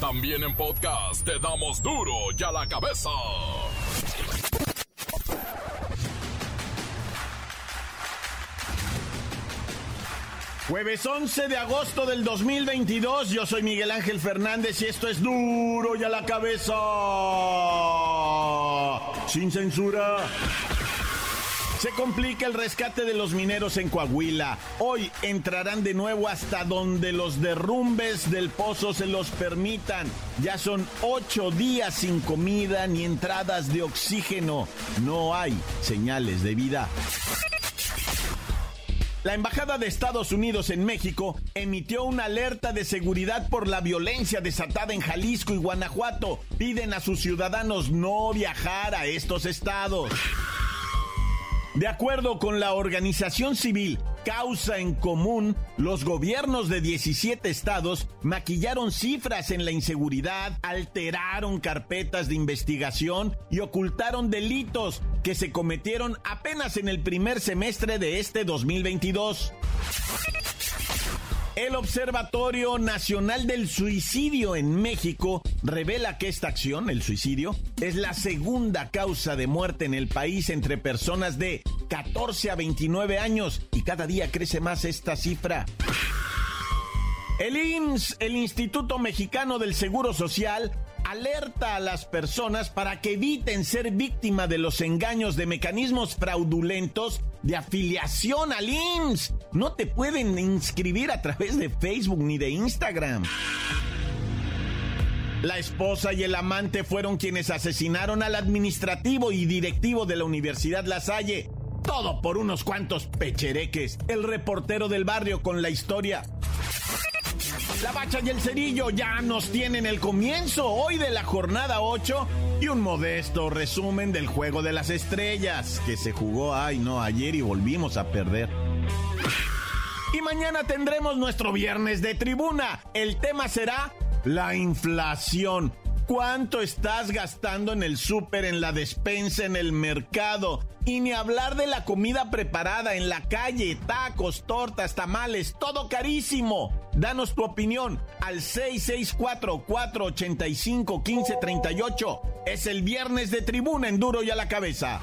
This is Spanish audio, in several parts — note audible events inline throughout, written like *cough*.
También en podcast te damos duro y a la cabeza. Jueves 11 de agosto del 2022, yo soy Miguel Ángel Fernández y esto es duro y a la cabeza. Sin censura. Se complica el rescate de los mineros en Coahuila. Hoy entrarán de nuevo hasta donde los derrumbes del pozo se los permitan. Ya son ocho días sin comida ni entradas de oxígeno. No hay señales de vida. La Embajada de Estados Unidos en México emitió una alerta de seguridad por la violencia desatada en Jalisco y Guanajuato. Piden a sus ciudadanos no viajar a estos estados. De acuerdo con la organización civil Causa en Común, los gobiernos de 17 estados maquillaron cifras en la inseguridad, alteraron carpetas de investigación y ocultaron delitos que se cometieron apenas en el primer semestre de este 2022. El Observatorio Nacional del Suicidio en México revela que esta acción, el suicidio, es la segunda causa de muerte en el país entre personas de 14 a 29 años y cada día crece más esta cifra. El IMSS, el Instituto Mexicano del Seguro Social, alerta a las personas para que eviten ser víctima de los engaños de mecanismos fraudulentos de afiliación al IMSS. No te pueden inscribir a través de Facebook ni de Instagram. La esposa y el amante fueron quienes asesinaron al administrativo y directivo de la Universidad La Salle. Todo por unos cuantos pechereques. El reportero del barrio con la historia. La Bacha y el Cerillo ya nos tienen el comienzo hoy de la jornada 8 y un modesto resumen del Juego de las Estrellas, que se jugó, ay no, ayer y volvimos a perder. Y mañana tendremos nuestro viernes de tribuna. El tema será la inflación. ¿Cuánto estás gastando en el súper, en la despensa, en el mercado? Y ni hablar de la comida preparada en la calle, tacos, tortas, tamales, todo carísimo. Danos tu opinión al 664-485-1538. Es el viernes de tribuna en duro y a la cabeza.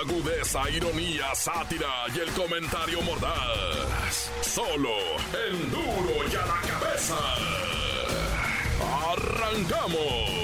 agudeza, ironía, sátira y el comentario mordaz. Solo el duro y a la cabeza. ¡Arrancamos!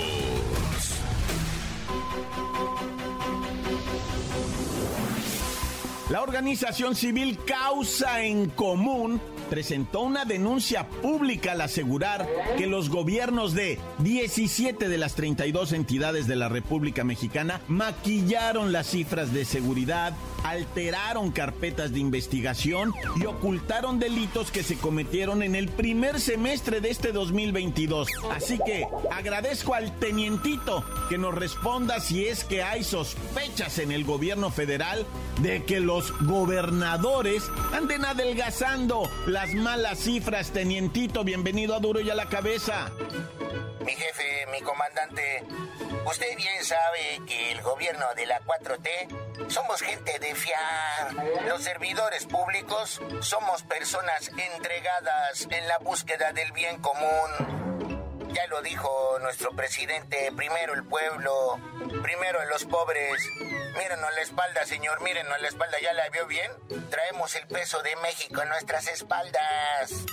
La organización civil Causa en Común presentó una denuncia pública al asegurar que los gobiernos de 17 de las 32 entidades de la República Mexicana maquillaron las cifras de seguridad, alteraron carpetas de investigación y ocultaron delitos que se cometieron en el primer semestre de este 2022. Así que agradezco al tenientito que nos responda si es que hay sospechas en el gobierno federal de que los gobernadores anden adelgazando las malas cifras. Tenientito, bienvenido a Duro y a la Cabeza. Mi jefe, mi comandante, usted bien sabe que el gobierno de la 4T somos gente de fiar. Los servidores públicos somos personas entregadas en la búsqueda del bien común. Ya lo dijo nuestro presidente, primero el pueblo, primero los pobres. Mírenos la espalda, señor, mírenos la espalda, ¿ya la vio bien? Traemos el peso de México en nuestras espaldas.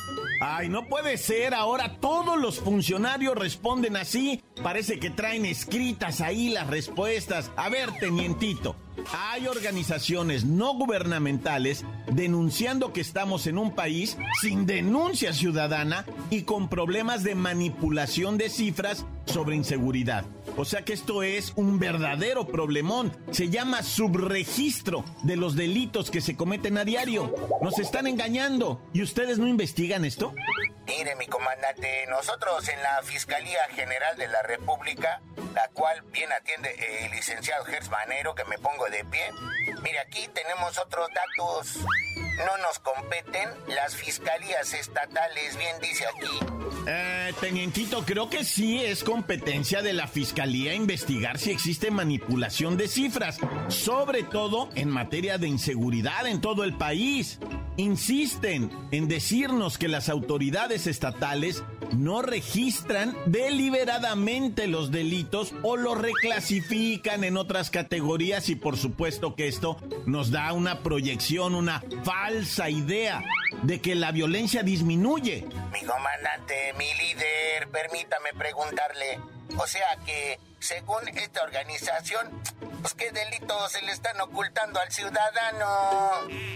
Ay, no puede ser, ahora todos los funcionarios responden así. Parece que traen escritas ahí las respuestas. A ver, tenientito, hay organizaciones no gubernamentales denunciando que estamos en un país sin denuncia ciudadana y con problemas de manipulación de cifras sobre inseguridad. O sea que esto es un verdadero problemón. Se llama subregistro de los delitos que se cometen a diario. Nos están engañando. ¿Y ustedes no investigan esto? Mire, mi comandante, nosotros en la Fiscalía General de la República, la cual bien atiende el licenciado Gers Manero, que me pongo de pie, mire, aquí tenemos otros datos. No nos competen las fiscalías estatales, bien dice aquí. Eh, tenientito, creo que sí es competencia de la fiscalía investigar si existe manipulación de cifras, sobre todo en materia de inseguridad en todo el país. Insisten en decirnos que las autoridades estatales no registran deliberadamente los delitos o los reclasifican en otras categorías y por supuesto que esto nos da una proyección, una falsa idea de que la violencia disminuye. Mi comandante, mi líder, permítame preguntarle, o sea que según esta organización, pues qué delitos se le están ocultando al ciudadano.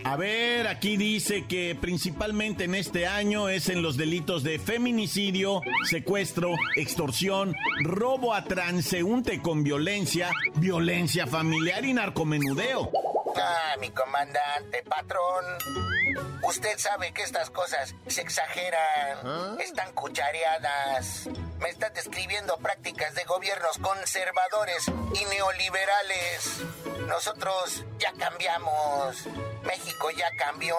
A ver, aquí dice que principalmente en este año es en los delitos de feminicidio, secuestro, extorsión, robo a transeúnte con violencia, violencia familiar y narcomenudeo. Ah, mi comandante, patrón. Usted sabe que estas cosas se exageran, están cuchareadas. Me está describiendo prácticas de gobiernos conservadores y neoliberales. Nosotros ya cambiamos. México ya cambió.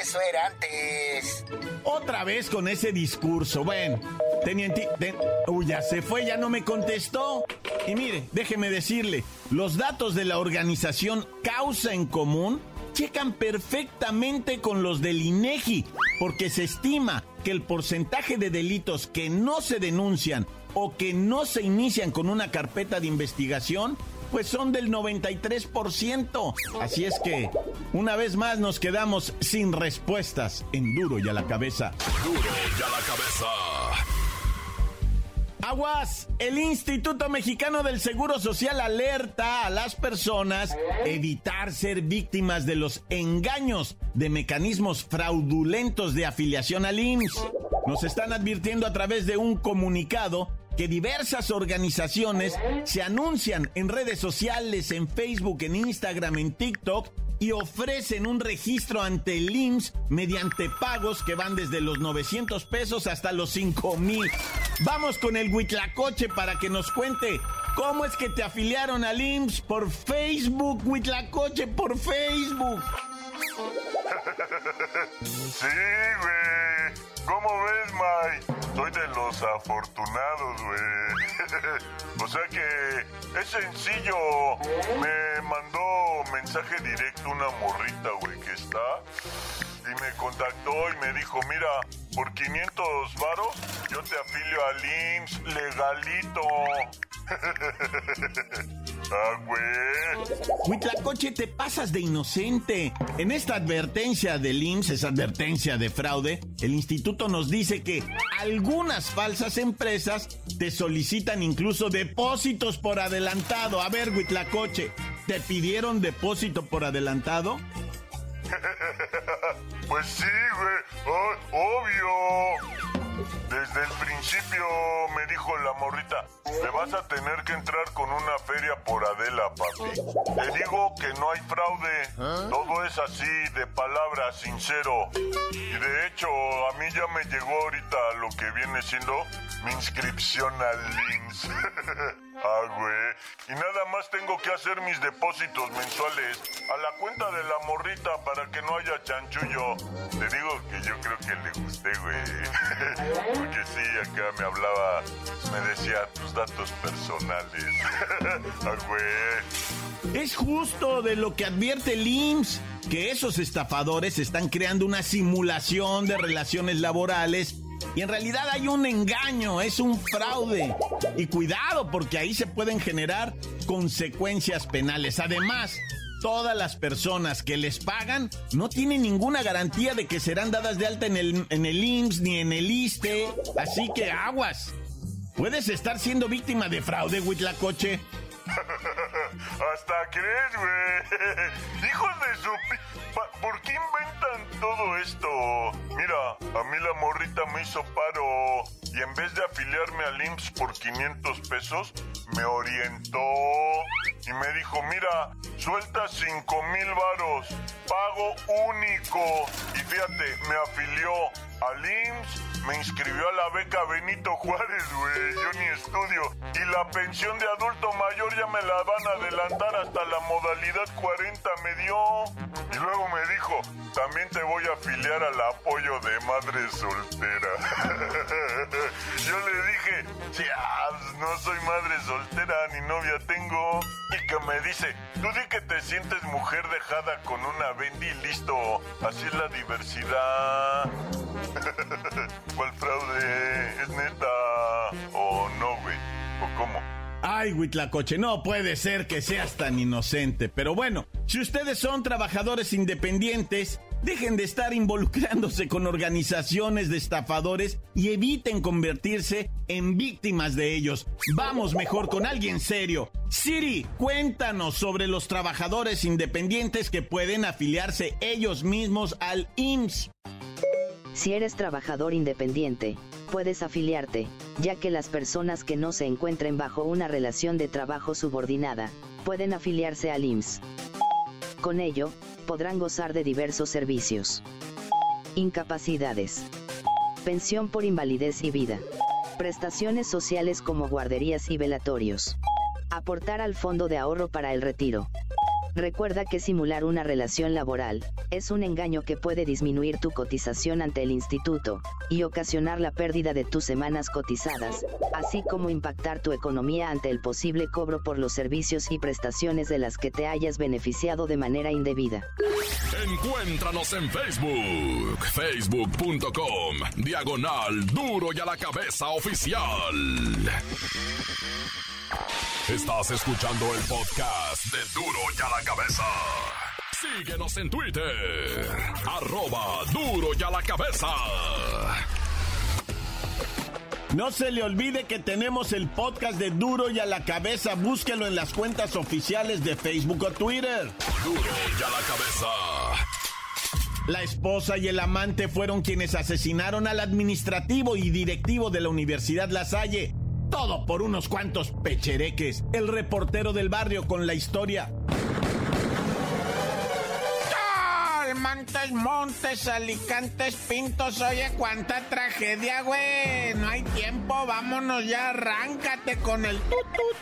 Eso era antes. Otra vez con ese discurso. Bueno, teniente... Uy, ya se fue, ya no me contestó. Y mire, déjeme decirle, los datos de la organización Causa en Común checan perfectamente con los del INEGI, porque se estima que el porcentaje de delitos que no se denuncian o que no se inician con una carpeta de investigación, pues son del 93%. Así es que, una vez más nos quedamos sin respuestas en duro y a la cabeza. Duro y a la cabeza. Aguas, el Instituto Mexicano del Seguro Social alerta a las personas evitar ser víctimas de los engaños de mecanismos fraudulentos de afiliación al IMSS. Nos están advirtiendo a través de un comunicado que diversas organizaciones se anuncian en redes sociales, en Facebook, en Instagram, en TikTok y ofrecen un registro ante el IMSS mediante pagos que van desde los 900 pesos hasta los 5 mil. Vamos con el Huitlacoche para que nos cuente cómo es que te afiliaron al IMSS por Facebook, Huitlacoche, por Facebook. *laughs* Sí, güey. ¿Cómo ves, Mike? Soy de los afortunados, güey. *laughs* o sea que es sencillo. Me mandó mensaje directo una morrita, güey, que está. Y me contactó y me dijo, mira, por 500 varos yo te afilio al IMSS legalito. *laughs* ah, güey. Huitlacoche, te pasas de inocente. En esta advertencia del IMSS, esa advertencia de fraude, el instituto nos dice que algunas falsas empresas te solicitan incluso depósitos por adelantado. A ver, Huitlacoche, ¿te pidieron depósito por adelantado? *laughs* pues sí, güey. obvio. Desde el principio me dijo la morrita, me vas a tener que entrar con una feria por Adela, papi. Te digo que no hay fraude, todo es así, de palabra, sincero. Y de hecho, a mí ya me llegó ahorita lo que viene siendo mi inscripción al LINS. *laughs* ah, güey. Y nada más tengo que hacer mis depósitos mensuales a la cuenta de la morrita para que no haya chanchullo. Te digo que yo creo que le gusté, güey. *laughs* Porque sí, acá me hablaba, me decía tus datos personales. *laughs* ah, güey. Es justo de lo que advierte el IMSS, que esos estafadores están creando una simulación de relaciones laborales y en realidad hay un engaño, es un fraude. Y cuidado porque ahí se pueden generar consecuencias penales. Además, todas las personas que les pagan no tienen ninguna garantía de que serán dadas de alta en el, en el IMSS ni en el ISTE. Así que aguas. Puedes estar siendo víctima de fraude, Huitlacoche. *laughs* Hasta crees, güey. *laughs* Hijos de su... ¿Por qué inventan todo esto? Mira, a mí la morrita me hizo paro y en vez de afiliarme al IMSS por 500 pesos, me orientó y me dijo, mira, suelta 5 mil varos, pago único. Y fíjate, me afilió al IMSS me inscribió a la beca Benito Juárez, güey. Yo ni estudio. Y la pensión de adulto mayor ya me la van a adelantar hasta la modalidad 40 me dio. Y luego me dijo, también te voy a afiliar al apoyo de madre soltera. *laughs* Yo le dije, ya, no soy madre soltera ni novia tengo. Y que me dice, tú di que te sientes mujer dejada con una bendy listo. Así es la diversidad. *laughs* ¿Cuál fraude? ¿Es neta? ¿O no, güey? ¿O cómo? Ay, Huitlacoche, no puede ser que seas tan inocente. Pero bueno, si ustedes son trabajadores independientes, dejen de estar involucrándose con organizaciones de estafadores y eviten convertirse en víctimas de ellos. Vamos mejor con alguien serio. Siri, cuéntanos sobre los trabajadores independientes que pueden afiliarse ellos mismos al IMSS. Si eres trabajador independiente, puedes afiliarte, ya que las personas que no se encuentren bajo una relación de trabajo subordinada, pueden afiliarse al IMSS. Con ello, podrán gozar de diversos servicios. Incapacidades. Pensión por invalidez y vida. Prestaciones sociales como guarderías y velatorios. Aportar al fondo de ahorro para el retiro. Recuerda que simular una relación laboral es un engaño que puede disminuir tu cotización ante el instituto y ocasionar la pérdida de tus semanas cotizadas, así como impactar tu economía ante el posible cobro por los servicios y prestaciones de las que te hayas beneficiado de manera indebida. Encuéntranos en Facebook, facebook.com, diagonal duro y a la cabeza oficial. Estás escuchando el podcast de Duro y a la cabeza. Síguenos en Twitter, arroba duro y a la cabeza. No se le olvide que tenemos el podcast de Duro y a la cabeza. Búsquelo en las cuentas oficiales de Facebook o Twitter. Duro y a la cabeza. La esposa y el amante fueron quienes asesinaron al administrativo y directivo de la Universidad La Salle. Todo por unos cuantos pechereques. El reportero del barrio con la historia. Montes, Montes, Alicantes, Pintos, oye, cuánta tragedia, güey. No hay tiempo, vámonos ya, arráncate con el tutut.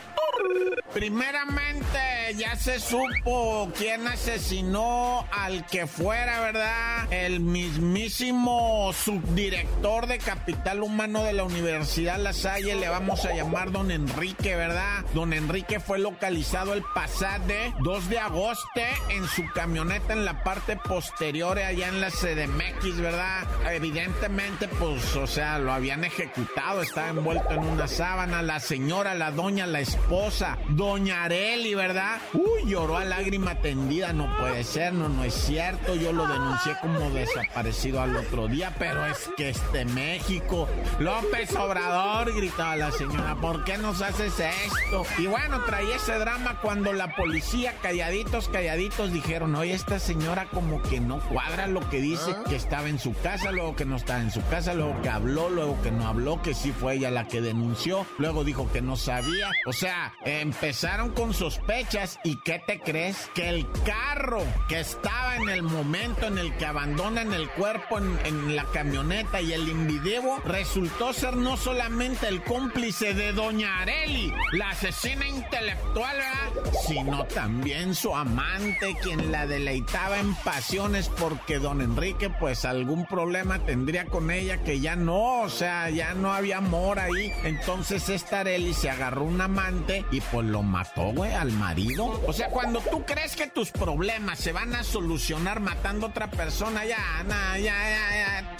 Primeramente, ya se supo quién asesinó al que fuera, ¿verdad? El mismísimo subdirector de Capital Humano de la Universidad La Salle, le vamos a llamar don Enrique, ¿verdad? Don Enrique fue localizado el pasado 2 de agosto en su camioneta en la parte posterior allá en la CDMX, ¿verdad? Evidentemente, pues, o sea, lo habían ejecutado, estaba envuelto en una sábana. La señora, la doña, la esposa, doña Areli, ¿verdad? Uy, lloró a lágrima tendida, no puede ser, no, no es cierto. Yo lo denuncié como desaparecido al otro día, pero es que este México, López Obrador, gritaba la señora, ¿por qué nos haces esto? Y bueno, traía ese drama cuando la policía, calladitos, calladitos, dijeron, oye, esta señora como que no cuadra lo que dice, que estaba en su casa, luego que no estaba en su casa, luego que habló, luego que no habló, que sí fue ella la que denunció, luego dijo que no sabía. O sea, empezaron con sospechas y ¿qué te crees? Que el carro que estaba en el momento en el que abandonan el cuerpo en, en la camioneta y el individuo resultó ser no solamente el cómplice de Doña Areli, la asesina intelectual, ¿verdad? sino también su amante, quien la deleitaba en pasiones porque don Enrique pues algún problema tendría con ella que ya no, o sea, ya no había amor ahí. Entonces esta Areli se agarró un amante y pues lo mató, güey, al marido. O sea, cuando tú crees que tus problemas se van a solucionar matando a otra persona, ya, na, ya, ya, ya.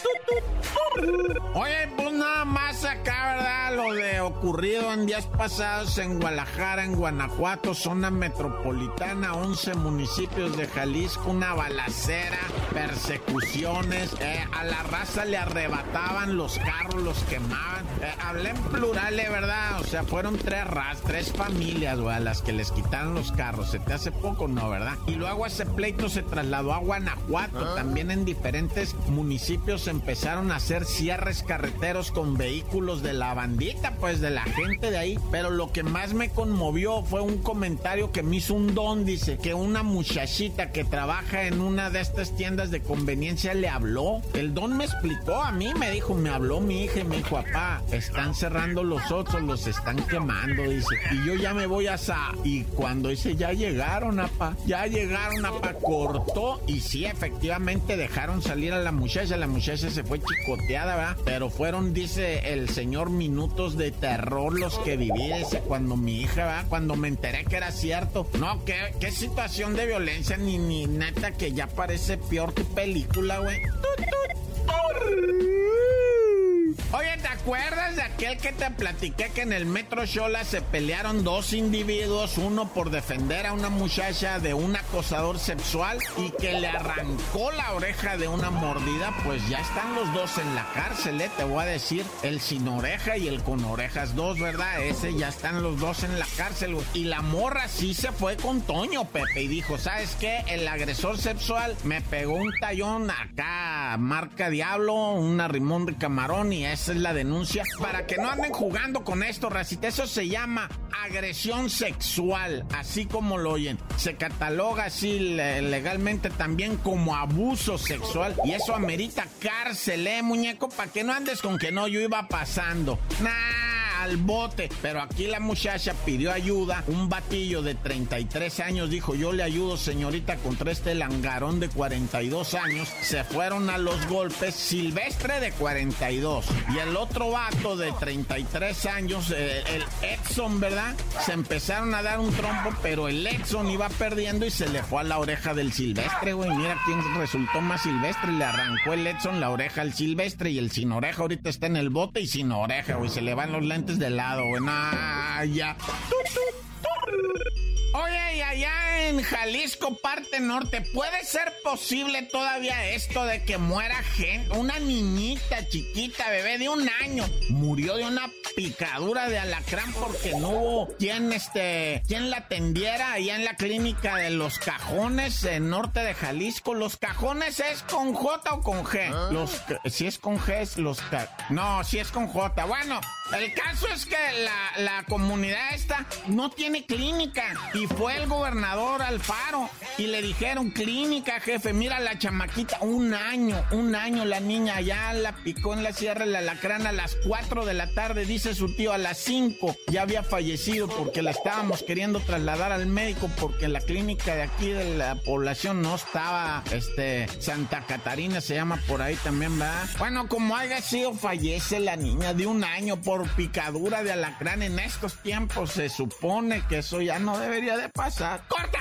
Oye, pues nada más acá, ¿verdad? Lo de ocurrido en días pasados en Guadalajara, en Guanajuato, zona metropolitana, 11 municipios de Jalisco, una balacera, persecuciones, eh, a la raza le arrebataban los carros, los quemaban. Eh, hablé en plural, de verdad, o sea, fueron tres ras, tres familias, güey, a las que les quitaron los carros. Se te hace poco, ¿no, verdad? Y luego ese pleito se trasladó a Guanajuato, también en diferentes municipios empezaron a hacer cierres carreteros con vehículos de la bandera visita, pues, de la gente de ahí. Pero lo que más me conmovió fue un comentario que me hizo un don, dice, que una muchachita que trabaja en una de estas tiendas de conveniencia le habló. El don me explicó a mí, me dijo, me habló mi hija y me dijo, papá, están cerrando los otros, los están quemando, dice. Y yo ya me voy a sa... Y cuando dice, ya llegaron, apa, ya llegaron, apa, cortó. Y sí, efectivamente dejaron salir a la muchacha. La muchacha se fue chicoteada, ¿verdad? Pero fueron, dice el señor, minutos de terror los que viví, ese cuando mi hija, ¿verdad? Cuando me enteré que era cierto. No, qué, qué situación de violencia, ni, ni neta, que ya parece peor que película, güey. Oye, ¿te acuerdas de aquel que te platiqué que en el Metro Shola se pelearon dos individuos, uno por defender a una muchacha de un acosador sexual y que le arrancó la oreja de una mordida? Pues ya están los dos en la cárcel, ¿eh? Te voy a decir, el sin oreja y el con orejas dos, ¿verdad? Ese ya están los dos en la cárcel, Y la morra sí se fue con Toño, Pepe, y dijo, ¿sabes qué? El agresor sexual me pegó un tallón acá, marca Diablo, un arrimón de camarón y es esa es la denuncia. Para que no anden jugando con esto, racita. Eso se llama agresión sexual, así como lo oyen. Se cataloga así legalmente también como abuso sexual. Y eso amerita cárcel, ¿eh, muñeco? Para que no andes con que no, yo iba pasando. Nah al bote. Pero aquí la muchacha pidió ayuda. Un batillo de 33 años dijo, yo le ayudo señorita contra este langarón de 42 años. Se fueron a los golpes. Silvestre de 42. Y el otro vato de 33 años, eh, el Edson, ¿verdad? Se empezaron a dar un trompo, pero el Edson iba perdiendo y se le fue a la oreja del Silvestre, güey. Mira quién resultó más Silvestre. Le arrancó el Edson la oreja al Silvestre y el sin oreja ahorita está en el bote y sin oreja, güey. Se le van los lentes de lado, güey. ya. Oye, y allá en Jalisco, parte norte, ¿puede ser posible todavía esto de que muera gente? Una niñita chiquita, bebé de un año, murió de una picadura de alacrán porque no hubo quien, este, quien la atendiera allá en la clínica de Los Cajones, en norte de Jalisco. ¿Los Cajones es con J o con G? ¿Ah? Los, si es con G es los... No, si es con J. Bueno, el caso es que la, la comunidad esta no tiene clínica y fue el gobernador Alfaro y le dijeron, clínica, jefe, mira la chamaquita, un año, un año la niña ya la picó en la sierra la lacrana a las 4 de la tarde, dice su tío, a las 5 ya había fallecido porque la estábamos queriendo trasladar al médico porque la clínica de aquí de la población no estaba, este, Santa Catarina se llama por ahí también, ¿verdad? Bueno, como haya sido, fallece la niña de un año por picadura de alacrán en estos tiempos, se supone que eso ya no debería de pasar. ¡Corta!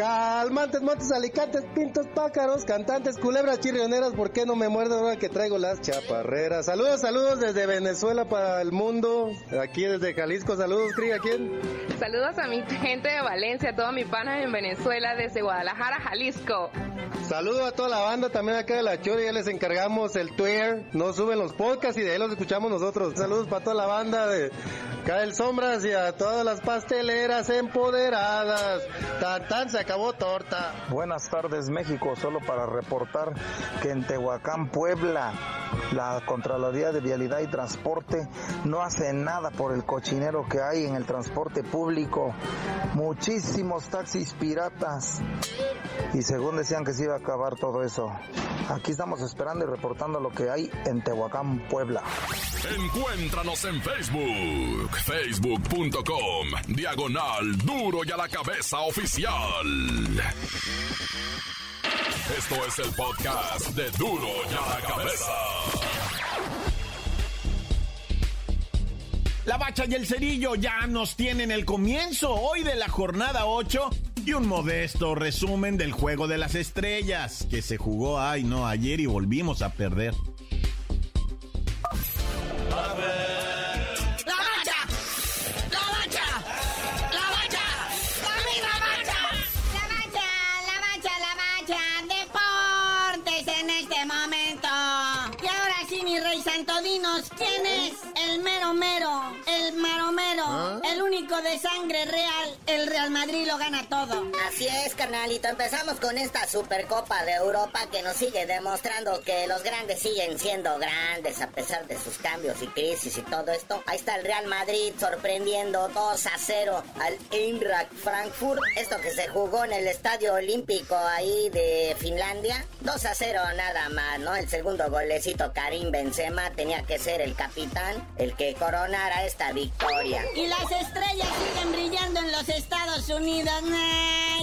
Calmantes, montes, alicantes, pintos, pájaros, cantantes, culebras, chirrioneras, ¿por qué no me muerdo ahora que traigo las chaparreras? Saludos, saludos desde Venezuela para el mundo, aquí desde Jalisco, saludos, Cri, ¿a quién? Saludos a mi gente de Valencia, a todos mis panas en Venezuela, desde Guadalajara, Jalisco. Saludos a toda la banda también acá de la Chori, ya les encargamos el Twitter, no suben los podcasts y de ahí los escuchamos nosotros. Saludos para toda la banda de Cael Sombras y a todas las pasteleras empoderadas. Tan, tan, se acabó torta. Buenas tardes México, solo para reportar que en Tehuacán, Puebla, la Contraloría de Vialidad y Transporte no hace nada por el cochinero que hay en el transporte público. Muchísimos taxis piratas. Y según decían que se iba a acabar todo eso. Aquí estamos esperando y reportando lo que hay en Tehuacán, Puebla. Encuéntranos en Facebook, facebook.com, diagonal duro y a la cabeza oficial. Esto es el podcast de Duro y a la Cabeza. La bacha y el cerillo ya nos tienen el comienzo hoy de la jornada 8 y un modesto resumen del juego de las estrellas que se jugó, ay no, ayer y volvimos a perder. De sangre real, el Real Madrid lo gana todo. Así es, carnalito. Empezamos con esta Supercopa de Europa que nos sigue demostrando que los grandes siguen siendo grandes a pesar de sus cambios y crisis y todo esto. Ahí está el Real Madrid sorprendiendo 2 a 0 al Eintracht Frankfurt. Esto que se jugó en el Estadio Olímpico ahí de Finlandia. 2 a 0 nada más, ¿no? El segundo golecito Karim Benzema tenía que ser el capitán, el que coronara esta victoria. Y las estrellas siguen brillando en los Estados Unidos.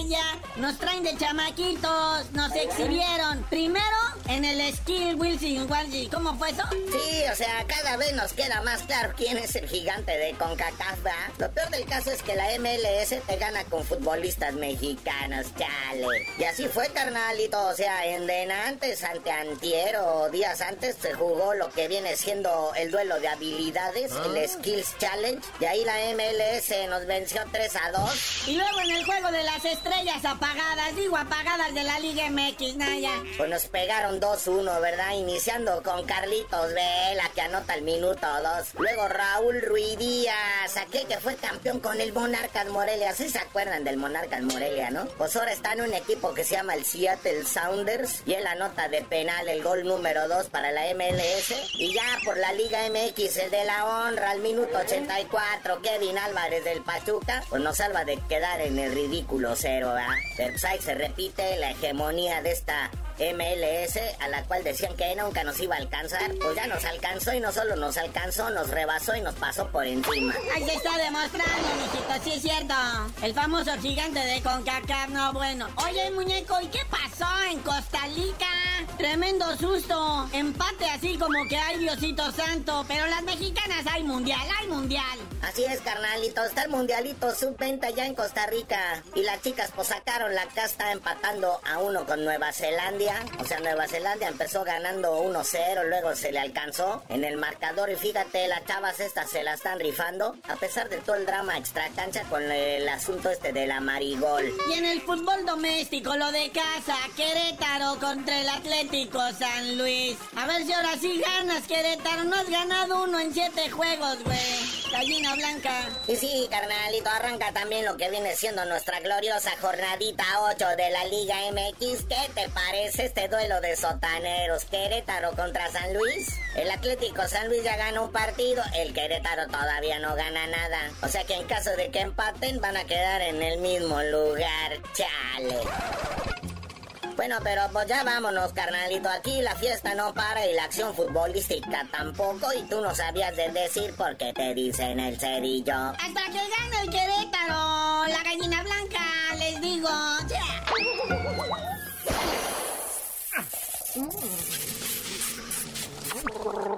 ya nos traen de chamaquitos, nos exhibieron. Primero en el Skill Wilson ¿Cómo fue eso? Sí, o sea, cada vez nos queda más claro quién es el gigante de CONCACAF, Lo peor del caso es que la MLS te gana con futbolistas mexicanos, chale. Y así fue, carnalito. O sea, en Denantes, ante Antiero, días antes se jugó lo que viene siendo el duelo de habilidades, el ah. Skills Challenge. Y ahí la MLS nos venció 3 a 2. Y luego en el juego de las estrellas apagadas, digo apagadas de la Liga MX, Naya. Pues nos pegaron 2-1, ¿verdad? Iniciando con Carlitos Vela, que anota el minuto 2. Luego Raúl Ruidíaz, aquel que fue campeón con el Monarcas Morelia. ¿Sí se acuerdan del Monarcas Morelia, no? Pues ahora está en un equipo que se llama el Seattle Sounders. Y él anota de penal el gol número 2 para la MLS. Y ya por la Liga MX, el de la honra, al minuto 84, Kevin Álvarez del Pachuca, pues nos salva de quedar en el ridículo cero, ¿verdad? Pero pues se repite la hegemonía de esta MLS, a la cual decían que nunca nos iba a alcanzar, pues ya nos alcanzó y no solo nos alcanzó, nos rebasó y nos pasó por encima. Ahí se está demostrando, mijito, sí es cierto. El famoso gigante de CONCACAF, no bueno. Oye, muñeco, ¿y qué pasó en Costa Rica? Tremendo susto. Empate así como que hay Diosito Santo. Pero las mexicanas hay mundial, hay mundial. Así es, carnalito. Está el mundialito sub-20 ya en Costa Rica. Y las chicas pues sacaron la casta empatando a uno con Nueva Zelanda. O sea, Nueva Zelanda empezó ganando 1-0, luego se le alcanzó en el marcador. Y fíjate, las chavas estas se la están rifando. A pesar de todo el drama extra cancha con el asunto este de la marigol. Y en el fútbol doméstico, lo de casa, Querétaro contra el Atlético San Luis. A ver si ahora sí ganas, Querétaro. No has ganado uno en siete juegos, güey. Gallina blanca. Y sí, carnalito, arranca también lo que viene siendo nuestra gloriosa jornadita 8 de la Liga MX. ¿Qué te parece este duelo de sotaneros? Querétaro contra San Luis. El Atlético San Luis ya ganó un partido, el Querétaro todavía no gana nada. O sea que en caso de que empaten van a quedar en el mismo lugar. Chale. Bueno, pero pues ya vámonos, carnalito. Aquí la fiesta no para y la acción futbolística tampoco. Y tú no sabías de decir por qué te dicen el cerillo. Hasta que gane el Querétaro, la gallina blanca, les digo. *laughs*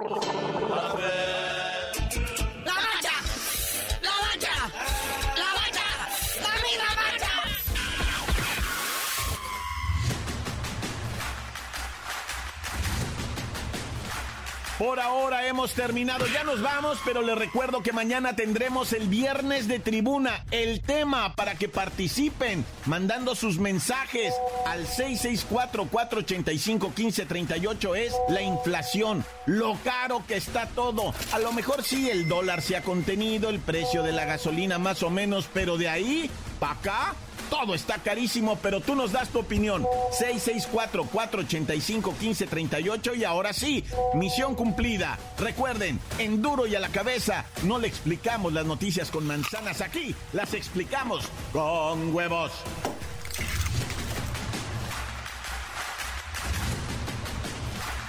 Por ahora hemos terminado, ya nos vamos, pero les recuerdo que mañana tendremos el viernes de tribuna. El tema para que participen, mandando sus mensajes al 664-485-1538 es la inflación, lo caro que está todo. A lo mejor sí el dólar se ha contenido, el precio de la gasolina más o menos, pero de ahí para acá todo está carísimo, pero tú nos das tu opinión. 664-485-1538 y ahora sí, misión cumplida. Recuerden, en duro y a la cabeza, no le explicamos las noticias con manzanas aquí, las explicamos con huevos.